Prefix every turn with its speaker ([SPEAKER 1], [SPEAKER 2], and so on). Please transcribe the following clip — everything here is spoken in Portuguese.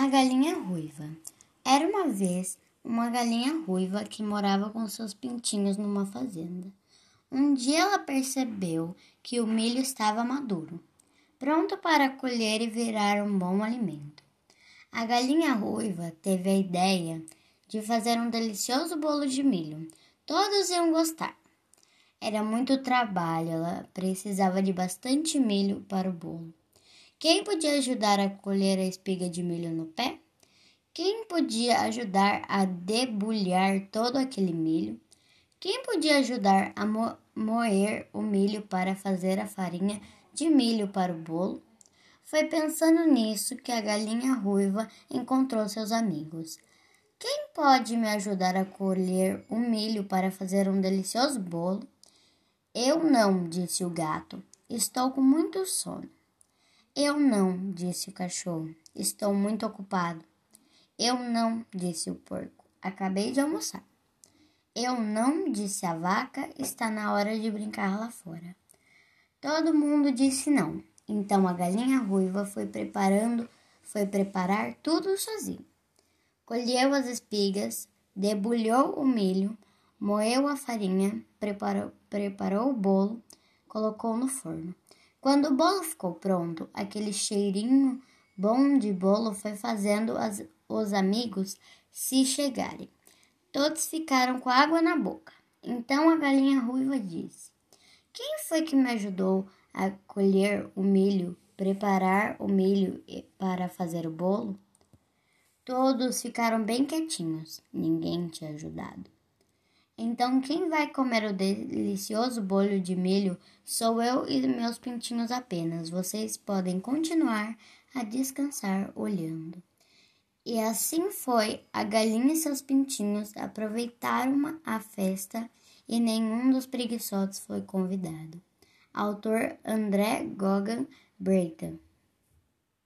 [SPEAKER 1] A galinha ruiva. Era uma vez uma galinha ruiva que morava com seus pintinhos numa fazenda. Um dia ela percebeu que o milho estava maduro, pronto para colher e virar um bom alimento. A galinha ruiva teve a ideia de fazer um delicioso bolo de milho. Todos iam gostar. Era muito trabalho, ela precisava de bastante milho para o bolo. Quem podia ajudar a colher a espiga de milho no pé? Quem podia ajudar a debulhar todo aquele milho? Quem podia ajudar a mo moer o milho para fazer a farinha de milho para o bolo? Foi pensando nisso que a galinha ruiva encontrou seus amigos. Quem pode me ajudar a colher o milho para fazer um delicioso bolo? Eu não, disse o gato. Estou com muito sono. Eu não, disse o cachorro. Estou muito ocupado. Eu não, disse o porco. Acabei de almoçar. Eu não, disse a vaca. Está na hora de brincar lá fora. Todo mundo disse não. Então a galinha ruiva foi preparando, foi preparar tudo sozinho. Colheu as espigas, debulhou o milho, moeu a farinha, preparou, preparou o bolo, colocou no forno. Quando o bolo ficou pronto, aquele cheirinho bom de bolo foi fazendo as, os amigos se chegarem. Todos ficaram com água na boca. Então a galinha ruiva disse: Quem foi que me ajudou a colher o milho, preparar o milho para fazer o bolo? Todos ficaram bem quietinhos. Ninguém tinha ajudado. Então, quem vai comer o delicioso bolo de milho sou eu e meus pintinhos apenas. Vocês podem continuar a descansar olhando. E assim foi. A galinha e seus pintinhos aproveitaram a festa e nenhum dos preguiçosos foi convidado. Autor André Gogan Breita